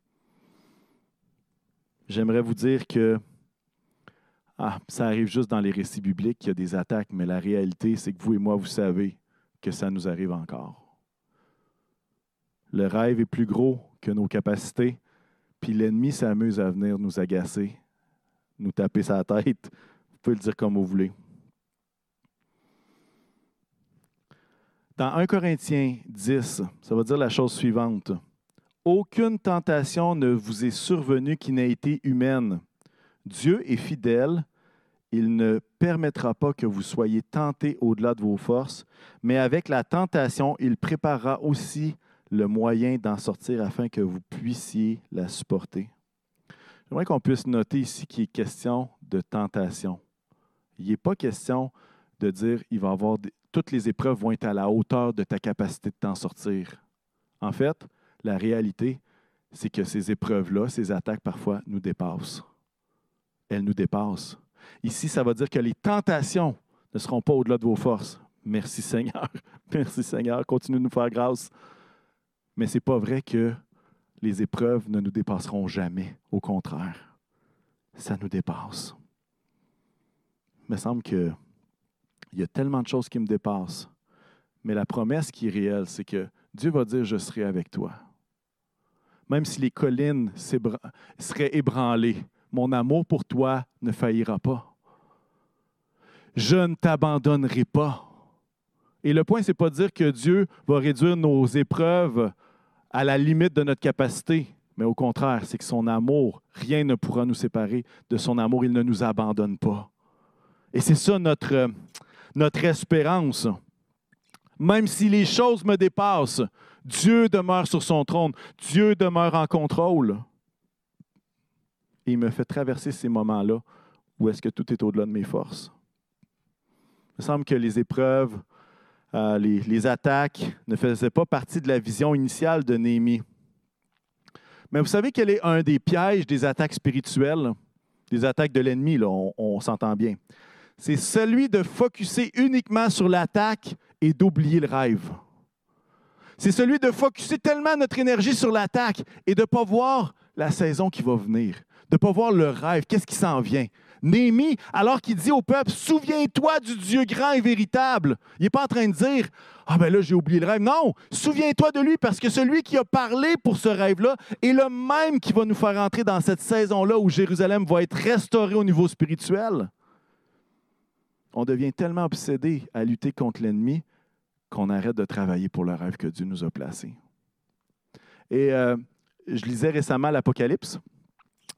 J'aimerais vous dire que ah, ça arrive juste dans les récits bibliques qu'il y a des attaques, mais la réalité, c'est que vous et moi, vous savez que ça nous arrive encore. Le rêve est plus gros que nos capacités, puis l'ennemi s'amuse à venir nous agacer, nous taper sa tête. Vous pouvez le dire comme vous voulez. Dans 1 Corinthiens 10, ça va dire la chose suivante. Aucune tentation ne vous est survenue qui n'ait été humaine. Dieu est fidèle. Il ne permettra pas que vous soyez tentés au-delà de vos forces, mais avec la tentation, il préparera aussi le moyen d'en sortir afin que vous puissiez la supporter. J'aimerais qu'on puisse noter ici qu'il est question de tentation. Il n'est pas question de dire il va avoir toutes les épreuves vont être à la hauteur de ta capacité de t'en sortir. En fait, la réalité, c'est que ces épreuves-là, ces attaques parfois nous dépassent. Elles nous dépassent. Ici, ça va dire que les tentations ne seront pas au-delà de vos forces. Merci Seigneur. Merci Seigneur. Continue de nous faire grâce. Mais ce n'est pas vrai que les épreuves ne nous dépasseront jamais. Au contraire, ça nous dépasse. Il me semble que il y a tellement de choses qui me dépassent. Mais la promesse qui est réelle, c'est que Dieu va dire, je serai avec toi. Même si les collines seraient ébranlées, mon amour pour toi ne faillira pas. Je ne t'abandonnerai pas. Et le point, ce n'est pas de dire que Dieu va réduire nos épreuves à la limite de notre capacité, mais au contraire, c'est que son amour, rien ne pourra nous séparer de son amour, il ne nous abandonne pas. Et c'est ça notre, notre espérance. Même si les choses me dépassent, Dieu demeure sur son trône, Dieu demeure en contrôle. Et il me fait traverser ces moments-là où est-ce que tout est au-delà de mes forces. Il me semble que les épreuves, euh, les, attaques ne faisaient pas partie de la vision initiale de Néhémie. Mais vous savez quel est un des pièges des attaques spirituelles, des attaques de l'ennemi, on, on s'entend bien c'est celui de focuser uniquement sur l'attaque et d'oublier le rêve. C'est celui de focuser tellement notre énergie sur l'attaque et de ne pas voir la saison qui va venir, de ne pas voir le rêve, qu'est-ce qui s'en vient? Néhémie, alors qu'il dit au peuple, souviens-toi du Dieu grand et véritable, il n'est pas en train de dire, ah ben là j'ai oublié le rêve. Non, souviens-toi de lui parce que celui qui a parlé pour ce rêve-là est le même qui va nous faire entrer dans cette saison-là où Jérusalem va être restaurée au niveau spirituel on devient tellement obsédé à lutter contre l'ennemi qu'on arrête de travailler pour le rêve que Dieu nous a placé. Et euh, je lisais récemment l'Apocalypse,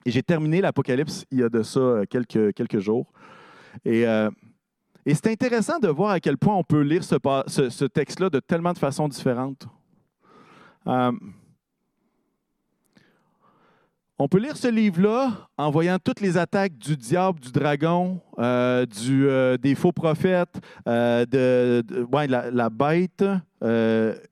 et j'ai terminé l'Apocalypse il y a de ça euh, quelques, jours. Et, euh, Et c'est intéressant de voir à quel point on peut lire ce, texte-là de tellement de façons différentes. Euh, on peut lire ce livre-là en voyant toutes les attaques du diable, du dragon, des faux prophètes, de, la, bête,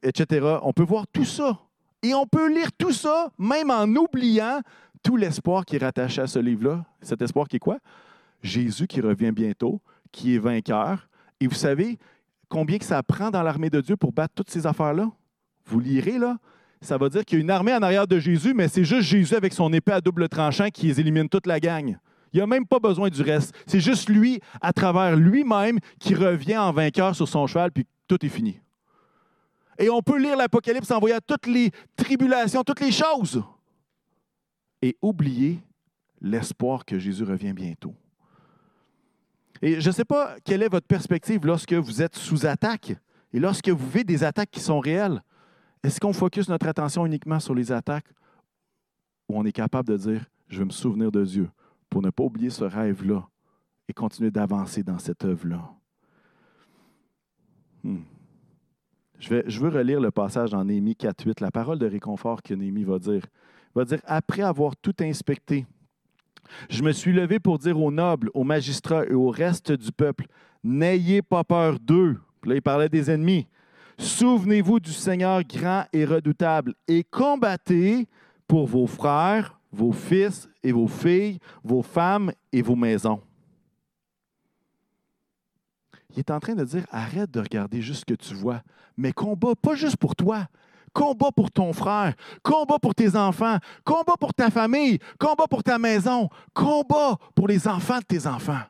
etc. On peut voir tout ça. Et on peut lire tout ça, même en oubliant tout l'espoir qui est rattaché à ce livre-là. Cet espoir qui est quoi? Jésus qui revient bientôt, qui est vainqueur. Et vous savez combien que ça prend dans l'armée de Dieu pour battre toutes ces affaires-là? Vous lirez, là. Ça va dire qu'il y a une armée en arrière de Jésus, mais c'est juste Jésus avec son épée à double tranchant qui élimine toute la gang. Il n'y a même pas besoin du reste. C'est juste lui, à travers lui-même, qui revient en vainqueur sur son cheval, puis tout est fini. Et on peut lire l'Apocalypse en voyant toutes les tribulations, toutes les choses, et oublier l'espoir que Jésus revient bientôt. Et je ne sais pas quelle est votre perspective lorsque vous êtes sous attaque et lorsque vous vivez des attaques qui sont réelles. Est-ce qu'on focus notre attention uniquement sur les attaques ou on est capable de dire, je veux me souvenir de Dieu pour ne pas oublier ce rêve-là et continuer d'avancer dans cette œuvre-là? Hmm. Je, veux relire le passage dans Néhémie 4.8, la parole de réconfort que Néhémie va dire. Va dire, après avoir tout inspecté, je me suis levé pour dire aux nobles, aux magistrats et au reste du peuple, n'ayez pas peur d'eux. Là, il parlait des ennemis. Souvenez-vous du Seigneur grand et redoutable et combattez pour vos frères, vos fils et vos filles, vos femmes et vos maisons. Il est en train de dire, arrête de regarder juste ce que tu vois, mais combat pas juste pour toi, combat pour ton frère, combat pour tes enfants, combat pour ta famille, combat pour ta maison, combat pour les enfants de tes enfants.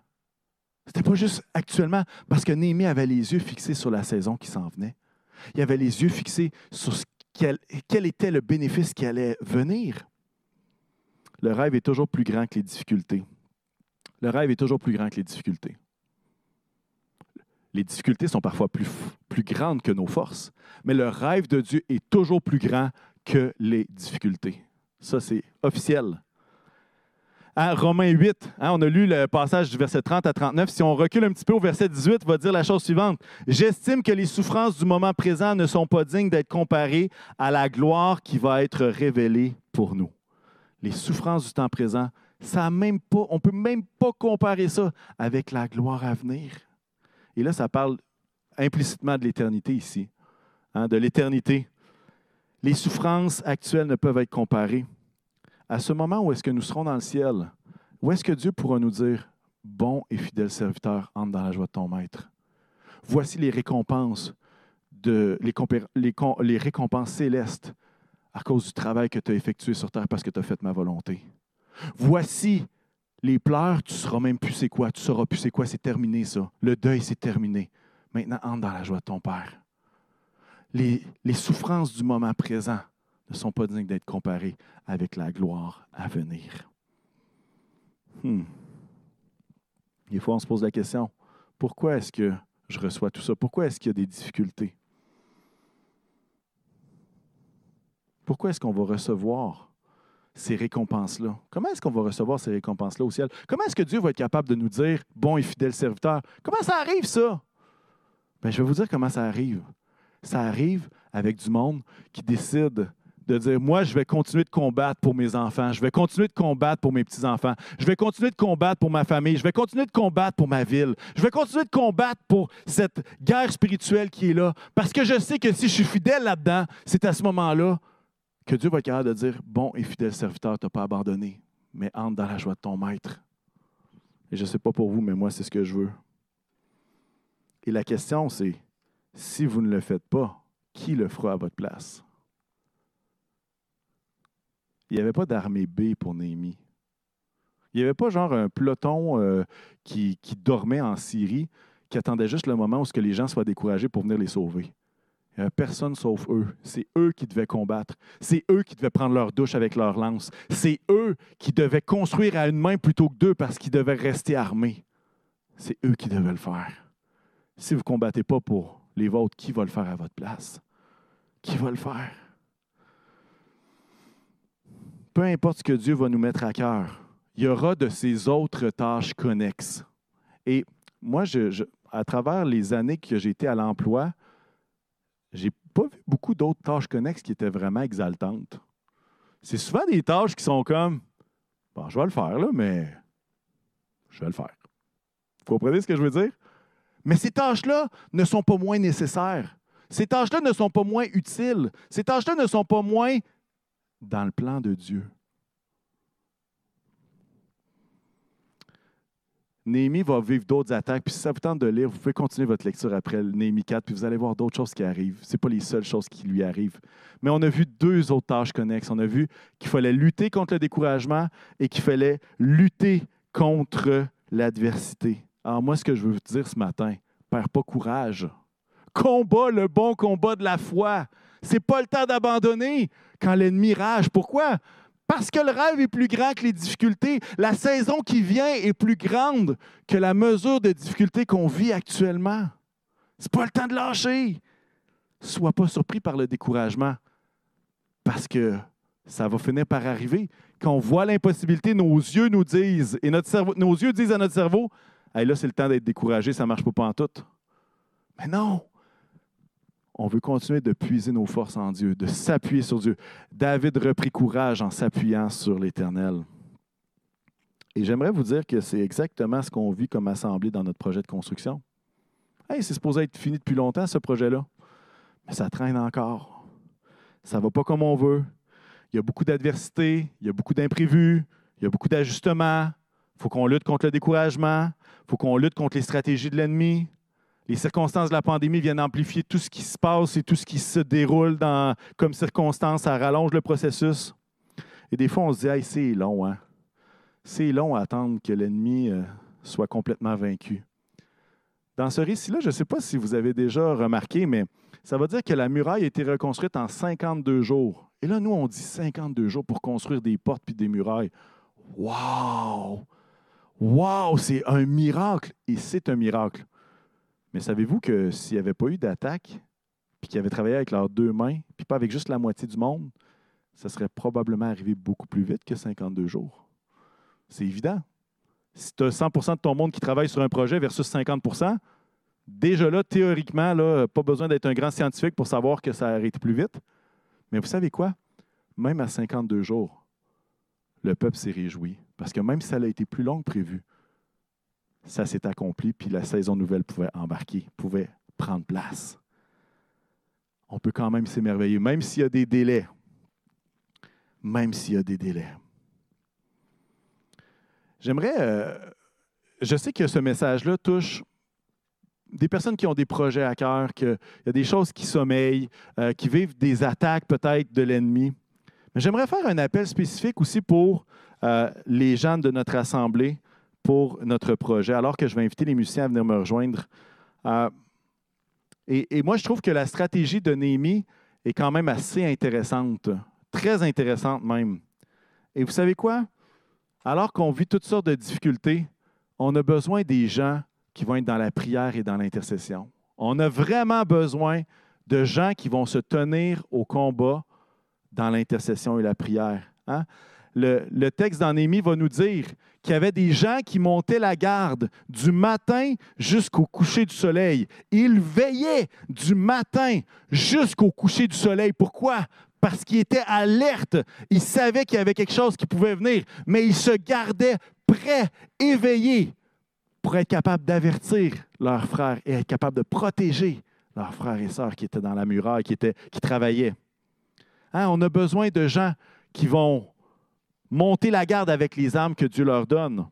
C'était pas juste actuellement parce que Néhémie avait les yeux fixés sur la saison qui s'en venait. Il avait les yeux fixés sur ce quel, quel était le bénéfice qui allait venir. Le rêve est toujours plus grand que les difficultés. Le rêve est toujours plus grand que les difficultés. Les difficultés sont parfois plus, grandes que nos forces, mais le rêve de Dieu est toujours plus grand que les difficultés. Ça, c'est officiel. À Romains 8, hein, on a lu le passage du verset 30 à 39. Si on recule un petit peu au verset 18, il va dire la chose suivante. J'estime que les souffrances du moment présent ne sont pas dignes d'être comparées à la gloire qui va être révélée pour nous. Les souffrances du temps présent, ça même pas, on ne peut même pas comparer ça avec la gloire à venir. Et là, ça parle implicitement de l'éternité ici, hein, de l'éternité. Les souffrances actuelles ne peuvent être comparées. À ce moment où est-ce que nous serons dans le ciel, où est-ce que Dieu pourra nous dire, bon et fidèle serviteur, entre dans la joie de ton maître. Voici les récompenses, les récompenses célestes à cause du travail que tu as effectué sur terre parce que tu as fait ma volonté. Voici les pleurs, tu ne sauras même plus c'est quoi. Tu ne sauras plus c'est quoi, c'est terminé ça. Le deuil, c'est terminé. Maintenant, entre dans la joie de ton Père. Les, souffrances du moment présent ne sont pas dignes d'être comparées avec la gloire à venir. Hmm. Des fois, on se pose la question, pourquoi est-ce que je reçois tout ça? Pourquoi est-ce qu'il y a des difficultés? Pourquoi est-ce qu'on va recevoir ces récompenses-là? Comment est-ce qu'on va recevoir ces récompenses-là au ciel? Comment est-ce que Dieu va être capable de nous dire, bon et fidèle serviteur? Comment ça arrive, ça? Bien, je vais vous dire comment ça arrive. Ça arrive avec du monde qui décide de dire, moi, je vais continuer de combattre pour mes enfants, je vais continuer de combattre pour mes petits-enfants, je vais continuer de combattre pour ma famille, je vais continuer de combattre pour ma ville, je vais continuer de combattre pour cette guerre spirituelle qui est là, parce que je sais que si je suis fidèle là-dedans, c'est à ce moment-là que Dieu va être capable de dire, bon et fidèle serviteur, tu n'as pas abandonné, mais entre dans la joie de ton maître. Et je ne sais pas pour vous, mais moi, c'est ce que je veux. Et la question, c'est, si vous ne le faites pas, qui le fera à votre place? Il n'y avait pas d'armée B pour Néhémie. Il n'y avait pas genre un peloton euh, qui, qui, dormait en Syrie, qui attendait juste le moment où ce que les gens soient découragés pour venir les sauver. Avait personne sauf eux. C'est eux qui devaient combattre. C'est eux qui devaient prendre leur douche avec leur lance. C'est eux qui devaient construire à une main plutôt que deux parce qu'ils devaient rester armés. C'est eux qui devaient le faire. Si vous ne combattez pas pour les vôtres, qui va le faire à votre place? Qui va le faire? peu importe ce que Dieu va nous mettre à cœur, il y aura de ces autres tâches connexes. Et moi, je, à travers les années que j'ai été à l'emploi, j'ai pas vu beaucoup d'autres tâches connexes qui étaient vraiment exaltantes. C'est souvent des tâches qui sont comme Bon, je vais le faire, là, mais je vais le faire. Vous comprenez ce que je veux dire? Mais ces tâches-là ne sont pas moins nécessaires. Ces tâches-là ne sont pas moins utiles. Ces tâches-là ne sont pas moins dans le plan de Dieu. Néhémie va vivre d'autres attaques. Puis si ça vous tente de lire, vous pouvez continuer votre lecture après Néhémie 4, puis vous allez voir d'autres choses qui arrivent. Ce pas les seules choses qui lui arrivent. Mais on a vu deux autres tâches connexes. On a vu qu'il fallait lutter contre le découragement et qu'il fallait lutter contre l'adversité. Alors moi, ce que je veux vous dire ce matin, perds pas courage. Combat le bon combat de la foi. C'est pas le temps d'abandonner quand l'ennemi rage. Pourquoi? Parce que le rêve est plus grand que les difficultés. La saison qui vient est plus grande que la mesure de difficulté qu'on vit actuellement. C'est pas le temps de lâcher. Sois pas surpris par le découragement. Parce que ça va finir par arriver. Quand on voit l'impossibilité, nos yeux nous disent, et notre nos yeux disent à notre cerveau, hey, là, c'est le temps d'être découragé, ça ne marche pas en tout. Mais non, on veut continuer de puiser nos forces en Dieu, de s'appuyer sur Dieu. David reprit courage en s'appuyant sur l'Éternel. Et j'aimerais vous dire que c'est exactement ce qu'on vit comme assemblée dans notre projet de construction. C'est supposé être fini depuis longtemps, ce projet-là. Mais ça traîne encore. Ça ne va pas comme on veut. Il y a beaucoup d'adversité, il y a beaucoup d'imprévus, il y a beaucoup d'ajustements. Il faut qu'on lutte contre le découragement. Il faut qu'on lutte contre les stratégies de l'ennemi. Les circonstances de la pandémie viennent amplifier tout ce qui se passe et tout ce qui se déroule dans, comme circonstances. Ça rallonge le processus. Et des fois, on se dit, hey, c'est long, hein? C'est long à attendre que l'ennemi euh, soit complètement vaincu. Dans ce récit-là, je ne sais pas si vous avez déjà remarqué, mais ça veut dire que la muraille a été reconstruite en 52 jours. Et là, nous, on dit 52 jours pour construire des portes puis des murailles. Wow! Wow! C'est un miracle. Et c'est un miracle. Mais savez-vous que s'il n'y avait pas eu d'attaque, puis qu'ils avaient travaillé avec leurs deux mains, puis pas avec juste la moitié du monde, ça serait probablement arrivé beaucoup plus vite que 52 jours. C'est évident. Si tu as 100% de ton monde qui travaille sur un projet versus 50% déjà là, théoriquement, là, pas besoin d'être un grand scientifique pour savoir que ça été plus vite. Mais vous savez quoi? Même à 52 jours, le peuple s'est réjoui. Parce que même si ça a été plus long que prévu, ça s'est accompli, puis la saison nouvelle pouvait embarquer, pouvait prendre place. On peut quand même s'émerveiller, même s'il y a des délais. Même s'il y a des délais. J'aimerais, euh, je sais que ce message-là touche des personnes qui ont des projets à cœur, qu'il y a des choses qui sommeillent, euh, qui vivent des attaques peut-être de l'ennemi. Mais j'aimerais faire un appel spécifique aussi pour euh, les gens de notre assemblée pour notre projet, alors que je vais inviter les musiciens à venir me rejoindre. Euh, et, moi, je trouve que la stratégie de Néhémie est quand même assez intéressante, très intéressante même. Et vous savez quoi? Alors qu'on vit toutes sortes de difficultés, on a besoin des gens qui vont être dans la prière et dans l'intercession. On a vraiment besoin de gens qui vont se tenir au combat dans l'intercession et la prière. Hein? Le, texte d'Anémie va nous dire qu'il y avait des gens qui montaient la garde du matin jusqu'au coucher du soleil. Ils veillaient du matin jusqu'au coucher du soleil. Pourquoi? Parce qu'ils étaient alertes. Ils savaient qu'il y avait quelque chose qui pouvait venir, mais ils se gardaient prêts, éveillés, pour être capables d'avertir leurs frères et être capables de protéger leurs frères et sœurs qui étaient dans la muraille, qui, qui travaillaient. Hein, on a besoin de gens qui vont monter la garde avec les armes que Dieu leur donne.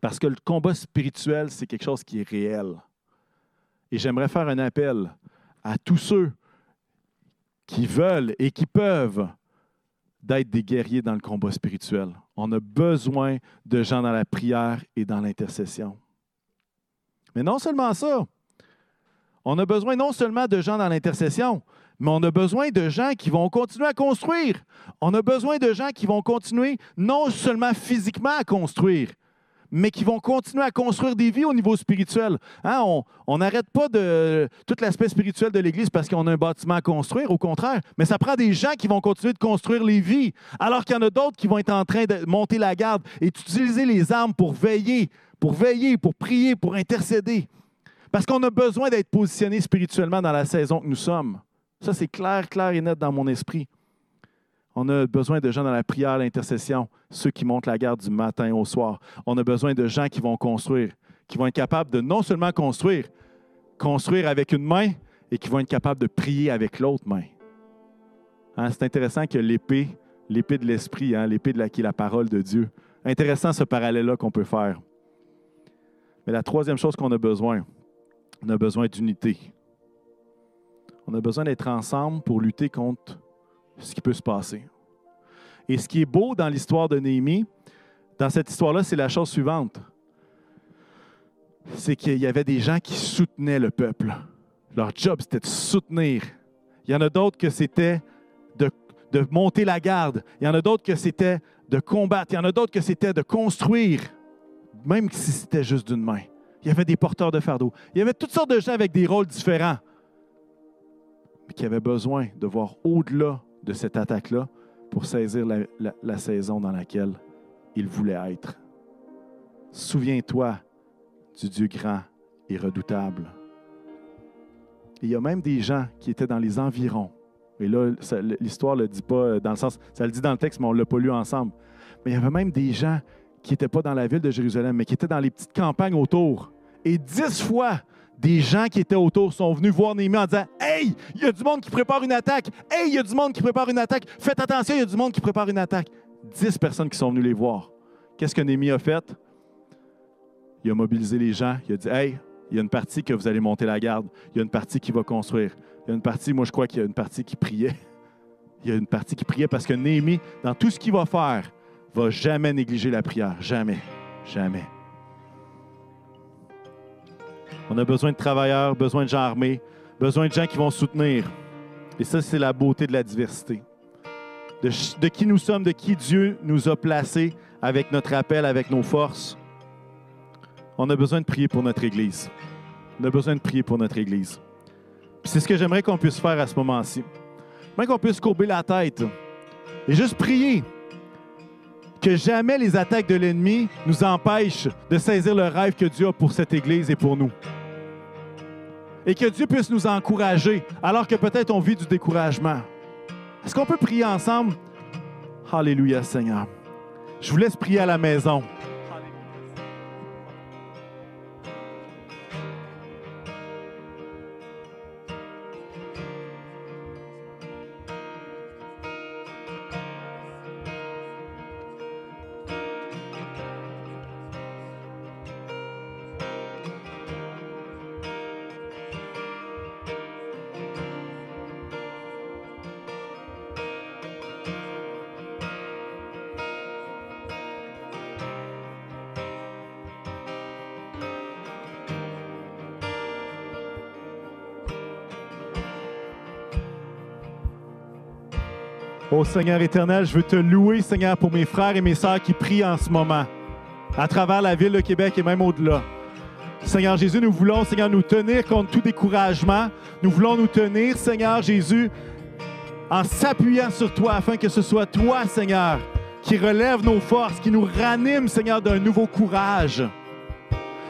Parce que le combat spirituel, c'est quelque chose qui est réel. Et j'aimerais faire un appel à tous ceux qui veulent et qui peuvent d'être des guerriers dans le combat spirituel. On a besoin de gens dans la prière et dans l'intercession. Mais non seulement ça, on a besoin non seulement de gens dans l'intercession, mais on a besoin de gens qui vont continuer à construire. On a besoin de gens qui vont continuer non seulement physiquement à construire, mais qui vont continuer à construire des vies au niveau spirituel. Hein, on n'arrête pas de tout l'aspect spirituel de l'Église parce qu'on a un bâtiment à construire, au contraire, mais ça prend des gens qui vont continuer de construire les vies, alors qu'il y en a d'autres qui vont être en train de monter la garde et d'utiliser les armes pour veiller, pour veiller, pour prier, pour intercéder. Parce qu'on a besoin d'être positionné spirituellement dans la saison que nous sommes. Ça, c'est clair, clair et net dans mon esprit. On a besoin de gens dans la prière, l'intercession, ceux qui montent la garde du matin au soir. On a besoin de gens qui vont construire, qui vont être capables de non seulement construire, construire avec une main et qui vont être capables de prier avec l'autre main. Hein, c'est intéressant que l'épée, l'épée de l'esprit, hein, l'épée de la, qui est la parole de Dieu. Intéressant ce parallèle-là qu'on peut faire. Mais la troisième chose qu'on a besoin, on a besoin d'unité. On a besoin d'être ensemble pour lutter contre ce qui peut se passer. Et ce qui est beau dans l'histoire de Néhémie, dans cette histoire-là, c'est la chose suivante. C'est qu'il y avait des gens qui soutenaient le peuple. Leur job, c'était de soutenir. Il y en a d'autres que c'était de, de monter la garde. Il y en a d'autres que c'était de combattre. Il y en a d'autres que c'était de construire, même si c'était juste d'une main. Il y avait des porteurs de fardeau. Il y avait toutes sortes de gens avec des rôles différents, qui avaient besoin de voir au-delà de cette attaque-là pour saisir la, saison dans laquelle ils voulaient être. Souviens-toi du Dieu grand et redoutable. Il y a même des gens qui étaient dans les environs. Et là, l'histoire ne le dit pas euh, dans le sens, ça le dit dans le texte, mais on ne l'a pas lu ensemble. Mais il y avait même des gens qui n'étaient pas dans la ville de Jérusalem, mais qui étaient dans les petites campagnes autour. Et dix fois, des gens qui étaient autour sont venus voir Néhémie en disant Hey, il y a du monde qui prépare une attaque. Hey, il y a du monde qui prépare une attaque. Faites attention, il y a du monde qui prépare une attaque. Dix personnes qui sont venues les voir. Qu'est-ce que Néhémie a fait? Il a mobilisé les gens. Il a dit Hey, il y a une partie que vous allez monter la garde. Il y a une partie qui va construire. Il y a une partie, moi je crois qu'il y a une partie qui priait. Il y a une partie qui priait parce que Néhémie, dans tout ce qu'il va faire, va jamais négliger la prière. Jamais. Jamais. On a besoin de travailleurs, besoin de gens armés, besoin de gens qui vont soutenir. Et ça, c'est la beauté de la diversité. De, qui nous sommes, de qui Dieu nous a placés avec notre appel, avec nos forces. On a besoin de prier pour notre Église. On a besoin de prier pour notre Église. C'est ce que j'aimerais qu'on puisse faire à ce moment-ci. J'aimerais qu'on puisse courber la tête et juste prier que jamais les attaques de l'ennemi nous empêchent de saisir le rêve que Dieu a pour cette Église et pour nous. Et que Dieu puisse nous encourager alors que peut-être on vit du découragement. Est-ce qu'on peut prier ensemble? Alléluia Seigneur. Je vous laisse prier à la maison. Ô Seigneur éternel, je veux te louer, Seigneur, pour mes frères et mes sœurs qui prient en ce moment, à travers la ville de Québec et même au-delà. Seigneur Jésus, nous voulons, Seigneur, nous tenir contre tout découragement. Nous voulons nous tenir, Seigneur Jésus, en s'appuyant sur toi, afin que ce soit toi, Seigneur, qui relève nos forces, qui nous ranime, Seigneur, d'un nouveau courage.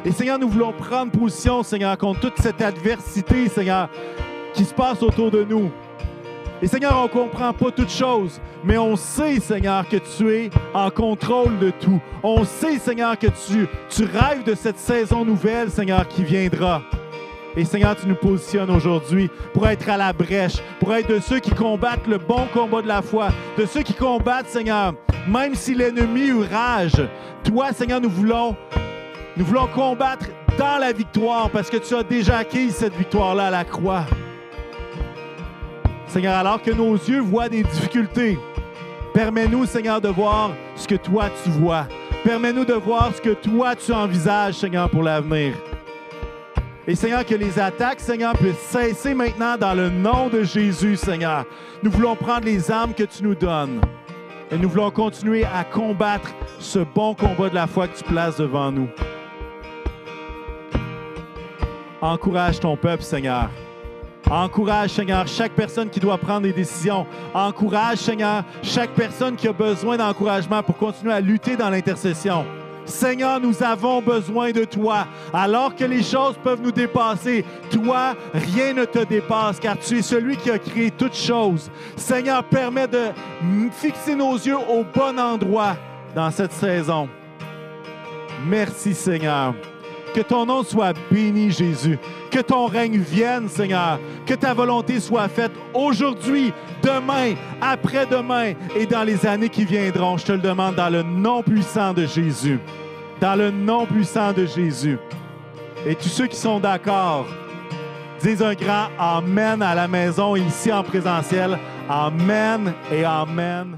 Et Seigneur, nous voulons prendre position, Seigneur, contre toute cette adversité, Seigneur, qui se passe autour de nous. Et Seigneur, on ne comprend pas toutes choses, mais on sait, Seigneur, que tu es en contrôle de tout. On sait, Seigneur, que tu, tu rêves de cette saison nouvelle, Seigneur, qui viendra. Et Seigneur, tu nous positionnes aujourd'hui pour être à la brèche, pour être de ceux qui combattent le bon combat de la foi, de ceux qui combattent, Seigneur, même si l'ennemi rage. Toi, Seigneur, nous voulons, nous voulons combattre dans la victoire parce que tu as déjà acquis cette victoire-là à la croix. Seigneur, alors que nos yeux voient des difficultés, permets-nous, Seigneur, de voir ce que toi tu vois. Permets-nous de voir ce que toi tu envisages, Seigneur, pour l'avenir. Et Seigneur, que les attaques, Seigneur, puissent cesser maintenant dans le nom de Jésus, Seigneur. Nous voulons prendre les armes que tu nous donnes. Et nous voulons continuer à combattre ce bon combat de la foi que tu places devant nous. Encourage ton peuple, Seigneur. Encourage, Seigneur, chaque personne qui doit prendre des décisions. Encourage, Seigneur, chaque personne qui a besoin d'encouragement pour continuer à lutter dans l'intercession. Seigneur, nous avons besoin de toi. Alors que les choses peuvent nous dépasser, toi, rien ne te dépasse, car tu es celui qui a créé toutes choses. Seigneur, permets de fixer nos yeux au bon endroit dans cette saison. Merci, Seigneur. Que ton nom soit béni, Jésus. Que ton règne vienne, Seigneur. Que ta volonté soit faite aujourd'hui, demain, après-demain et dans les années qui viendront. Je te le demande dans le nom puissant de Jésus. Dans le nom puissant de Jésus. Et tous ceux qui sont d'accord, disent un grand Amen à la maison ici en présentiel. Amen et Amen.